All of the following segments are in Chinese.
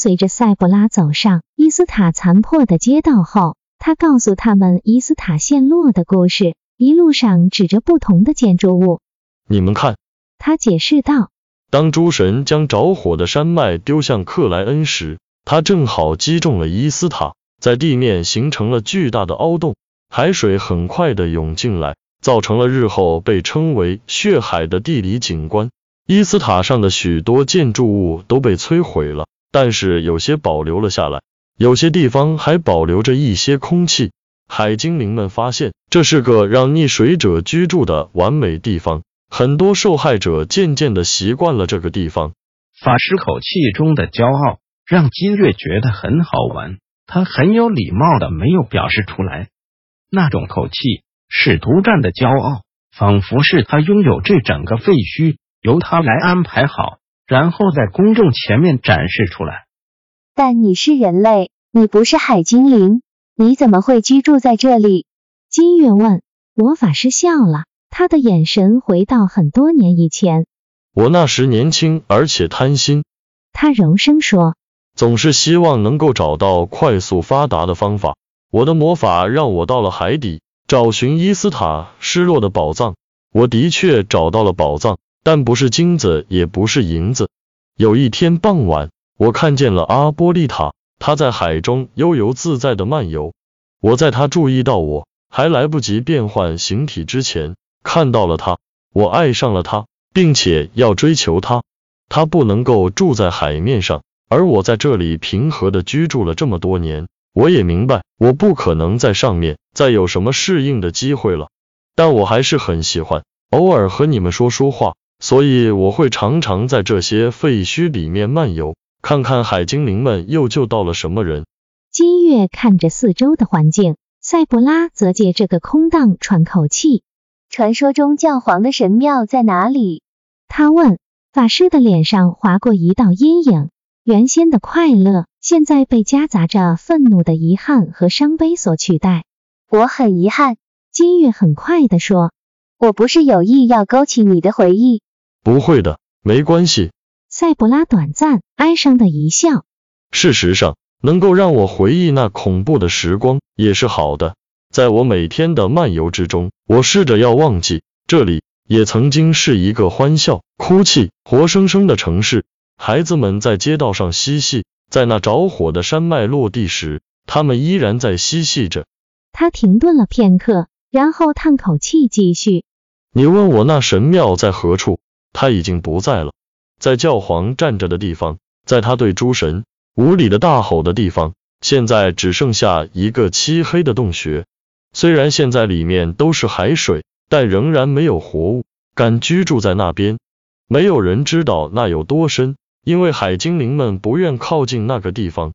随着塞布拉走上伊斯塔残破的街道后，他告诉他们伊斯塔陷落的故事，一路上指着不同的建筑物。你们看，他解释道：“当诸神将着火的山脉丢向克莱恩时，他正好击中了伊斯塔，在地面形成了巨大的凹洞，海水很快的涌进来，造成了日后被称为血海的地理景观。”伊斯塔上的许多建筑物都被摧毁了，但是有些保留了下来，有些地方还保留着一些空气。海精灵们发现这是个让溺水者居住的完美地方，很多受害者渐渐的习惯了这个地方。法师口气中的骄傲让金月觉得很好玩，他很有礼貌的没有表示出来，那种口气是独占的骄傲，仿佛是他拥有这整个废墟。由他来安排好，然后在公众前面展示出来。但你是人类，你不是海精灵，你怎么会居住在这里？金月问。魔法师笑了，他的眼神回到很多年以前。我那时年轻而且贪心，他柔声说，总是希望能够找到快速发达的方法。我的魔法让我到了海底，找寻伊斯塔失落的宝藏。我的确找到了宝藏。但不是金子，也不是银子。有一天傍晚，我看见了阿波利塔，他在海中悠游自在的漫游。我在他注意到我还来不及变换形体之前，看到了他。我爱上了他，并且要追求他。他不能够住在海面上，而我在这里平和的居住了这么多年。我也明白，我不可能在上面再有什么适应的机会了。但我还是很喜欢偶尔和你们说说话。所以我会常常在这些废墟里面漫游，看看海精灵们又救到了什么人。金月看着四周的环境，塞布拉则借这个空档喘口气。传说中教皇的神庙在哪里？他问。法师的脸上划过一道阴影，原先的快乐现在被夹杂着愤怒的遗憾和伤悲所取代。我很遗憾，金月很快的说，我不是有意要勾起你的回忆。不会的，没关系。塞博拉短暂哀伤的一笑。事实上，能够让我回忆那恐怖的时光也是好的。在我每天的漫游之中，我试着要忘记这里也曾经是一个欢笑、哭泣、活生生的城市。孩子们在街道上嬉戏，在那着火的山脉落地时，他们依然在嬉戏着。他停顿了片刻，然后叹口气，继续：“你问我那神庙在何处？”他已经不在了，在教皇站着的地方，在他对诸神无礼的大吼的地方，现在只剩下一个漆黑的洞穴。虽然现在里面都是海水，但仍然没有活物敢居住在那边。没有人知道那有多深，因为海精灵们不愿靠近那个地方。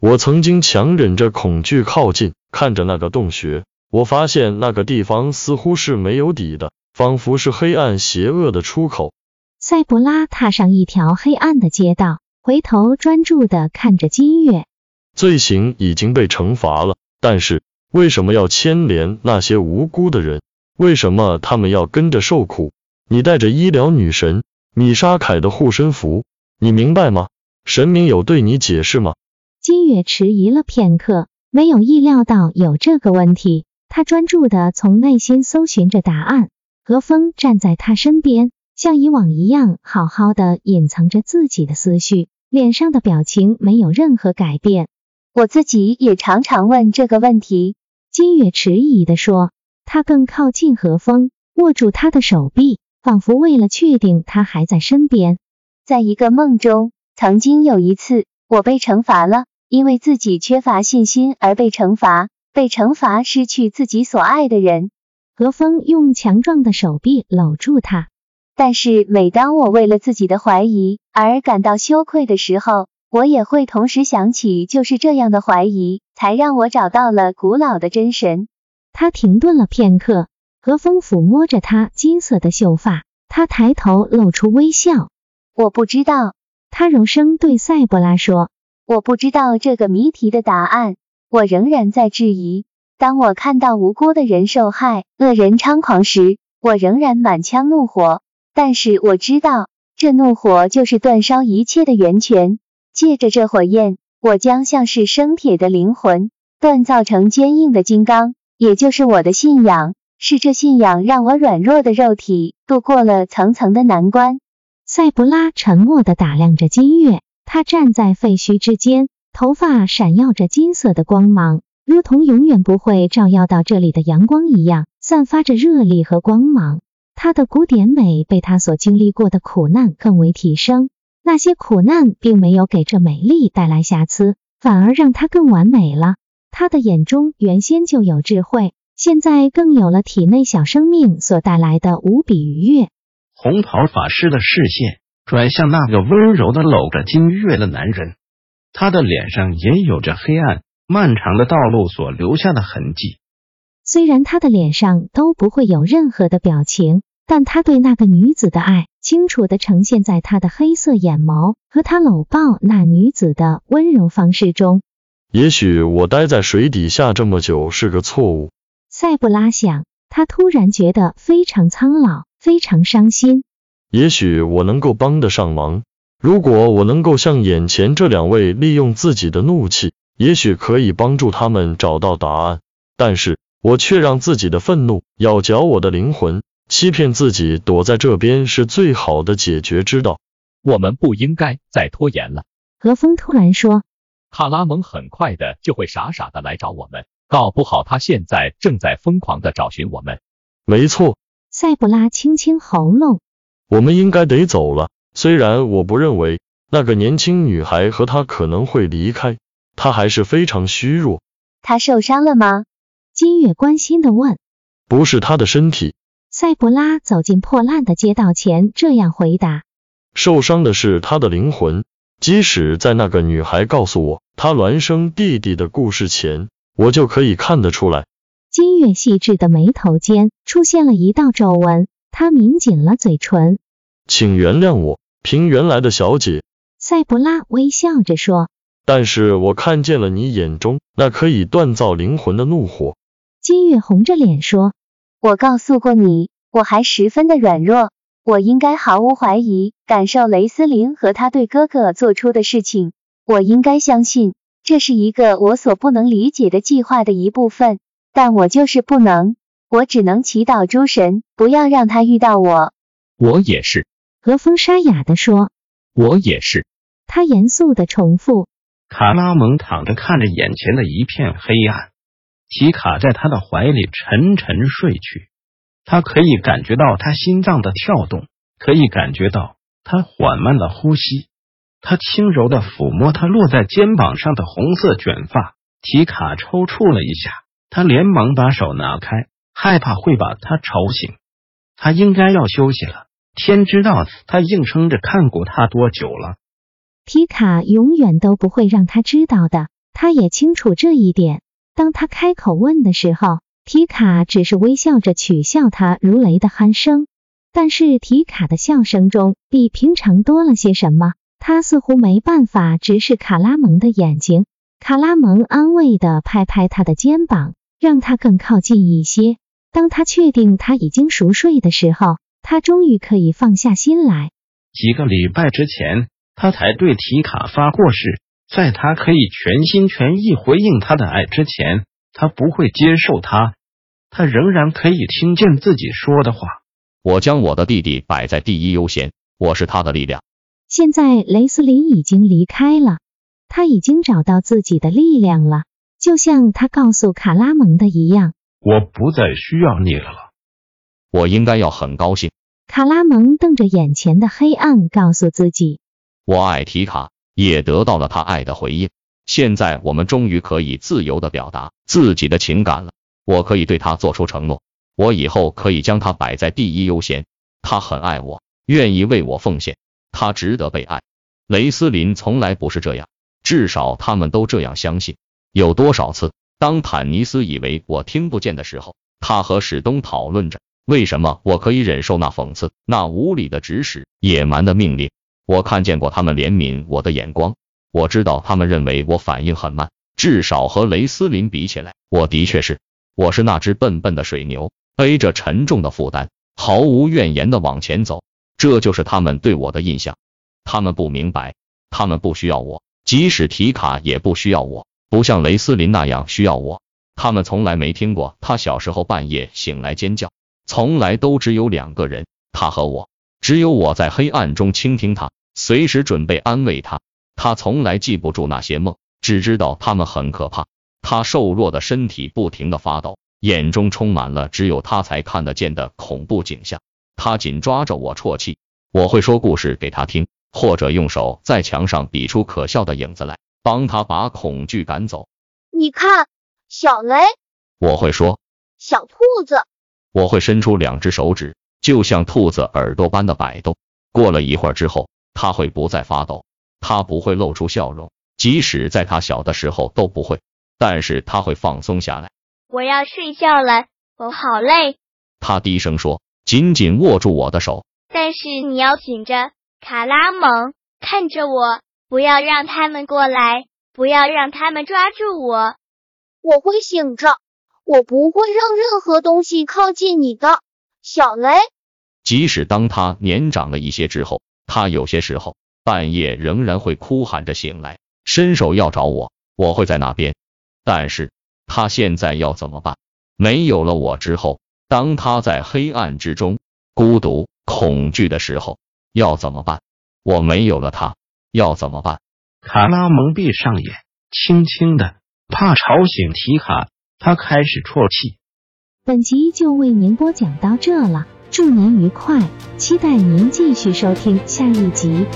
我曾经强忍着恐惧靠近，看着那个洞穴，我发现那个地方似乎是没有底的，仿佛是黑暗邪恶的出口。塞布拉踏上一条黑暗的街道，回头专注的看着金月。罪行已经被惩罚了，但是为什么要牵连那些无辜的人？为什么他们要跟着受苦？你带着医疗女神米莎凯的护身符，你明白吗？神明有对你解释吗？金月迟疑了片刻，没有意料到有这个问题。他专注的从内心搜寻着答案。何风站在他身边。像以往一样，好好的隐藏着自己的思绪，脸上的表情没有任何改变。我自己也常常问这个问题。金月迟疑的说，他更靠近何风，握住他的手臂，仿佛为了确定他还在身边。在一个梦中，曾经有一次，我被惩罚了，因为自己缺乏信心而被惩罚，被惩罚失去自己所爱的人。何风用强壮的手臂搂住他。但是每当我为了自己的怀疑而感到羞愧的时候，我也会同时想起，就是这样的怀疑，才让我找到了古老的真神。他停顿了片刻，和风抚摸着他金色的秀发，他抬头露出微笑。我不知道，他柔声对塞博拉说：“我不知道这个谜题的答案，我仍然在质疑。当我看到无辜的人受害、恶人猖狂时，我仍然满腔怒火。但是我知道，这怒火就是煅烧一切的源泉。借着这火焰，我将像是生铁的灵魂锻造成坚硬的金刚。”也就是我的信仰，是这信仰让我软弱的肉体度过了层层的难关。塞布拉沉默地打量着金月，他站在废墟之间，头发闪耀着金色的光芒，如同永远不会照耀到这里的阳光一样，散发着热力和光芒。他的古典美被他所经历过的苦难更为提升，那些苦难并没有给这美丽带来瑕疵，反而让她更完美了。他的眼中原先就有智慧，现在更有了体内小生命所带来的无比愉悦。红袍法师的视线转向那个温柔的搂着金月的男人，他的脸上也有着黑暗漫长的道路所留下的痕迹。虽然他的脸上都不会有任何的表情，但他对那个女子的爱清楚的呈现在他的黑色眼眸和他搂抱那女子的温柔方式中。也许我待在水底下这么久是个错误，塞布拉想。他突然觉得非常苍老，非常伤心。也许我能够帮得上忙，如果我能够像眼前这两位利用自己的怒气，也许可以帮助他们找到答案。但是我却让自己的愤怒咬嚼我的灵魂，欺骗自己躲在这边是最好的解决之道。我们不应该再拖延了。何峰突然说。卡拉蒙很快的就会傻傻的来找我们，搞不好他现在正在疯狂的找寻我们。没错，塞布拉清清喉咙。我们应该得走了。虽然我不认为那个年轻女孩和他可能会离开，她还是非常虚弱。她受伤了吗？金月关心的问。不是她的身体。塞博拉走进破烂的街道前，这样回答。受伤的是他的灵魂。即使在那个女孩告诉我她孪生弟弟的故事前，我就可以看得出来。金月细致的眉头间出现了一道皱纹，他抿紧了嘴唇。请原谅我，凭原来的小姐。塞博拉微笑着说。但是我看见了你眼中那可以锻造灵魂的怒火。金月红着脸说。我告诉过你，我还十分的软弱。我应该毫无怀疑感受雷斯林和他对哥哥做出的事情。我应该相信这是一个我所不能理解的计划的一部分，但我就是不能。我只能祈祷诸神不要让他遇到我。我也是，何风沙哑的说。我也是，他严肃的重复。卡拉蒙躺着看着眼前的一片黑暗，提卡在他的怀里沉沉睡去。他可以感觉到他心脏的跳动，可以感觉到他缓慢的呼吸。他轻柔的抚摸他落在肩膀上的红色卷发，提卡抽搐了一下，他连忙把手拿开，害怕会把他吵醒。他应该要休息了，天知道他硬撑着看过他多久了。提卡永远都不会让他知道的，他也清楚这一点。当他开口问的时候。提卡只是微笑着取笑他如雷的鼾声，但是提卡的笑声中比平常多了些什么。他似乎没办法直视卡拉蒙的眼睛。卡拉蒙安慰的拍拍他的肩膀，让他更靠近一些。当他确定他已经熟睡的时候，他终于可以放下心来。几个礼拜之前，他才对提卡发过誓，在他可以全心全意回应他的爱之前，他不会接受他。他仍然可以听见自己说的话。我将我的弟弟摆在第一优先，我是他的力量。现在雷斯林已经离开了，他已经找到自己的力量了，就像他告诉卡拉蒙的一样。我不再需要你了。我应该要很高兴。卡拉蒙瞪着眼前的黑暗，告诉自己：我爱提卡，也得到了他爱的回应。现在我们终于可以自由的表达自己的情感了。我可以对他做出承诺，我以后可以将他摆在第一优先。他很爱我，愿意为我奉献，他值得被爱。雷斯林从来不是这样，至少他们都这样相信。有多少次，当坦尼斯以为我听不见的时候，他和史东讨论着为什么我可以忍受那讽刺、那无理的指使、野蛮的命令。我看见过他们怜悯我的眼光，我知道他们认为我反应很慢，至少和雷斯林比起来，我的确是。我是那只笨笨的水牛，背着沉重的负担，毫无怨言的往前走。这就是他们对我的印象。他们不明白，他们不需要我，即使提卡也不需要我，不像雷斯林那样需要我。他们从来没听过他小时候半夜醒来尖叫，从来都只有两个人，他和我，只有我在黑暗中倾听他。随时准备安慰他，他从来记不住那些梦，只知道他们很可怕。他瘦弱的身体不停的发抖，眼中充满了只有他才看得见的恐怖景象。他紧抓着我啜泣，我会说故事给他听，或者用手在墙上比出可笑的影子来，帮他把恐惧赶走。你看，小雷，我会说，小兔子，我会伸出两只手指，就像兔子耳朵般的摆动。过了一会儿之后。它会不再发抖，它不会露出笑容，即使在它小的时候都不会。但是它会放松下来。我要睡觉了，我好累。他低声说，紧紧握住我的手。但是你要醒着，卡拉蒙，看着我，不要让他们过来，不要让他们抓住我。我会醒着，我不会让任何东西靠近你的，小雷。即使当他年长了一些之后。他有些时候半夜仍然会哭喊着醒来，伸手要找我，我会在那边。但是他现在要怎么办？没有了我之后，当他在黑暗之中孤独、恐惧的时候，要怎么办？我没有了他，要怎么办？卡拉蒙闭上眼，轻轻的，怕吵醒提卡，他开始啜泣。本集就为您播讲到这了。祝您愉快，期待您继续收听下一集。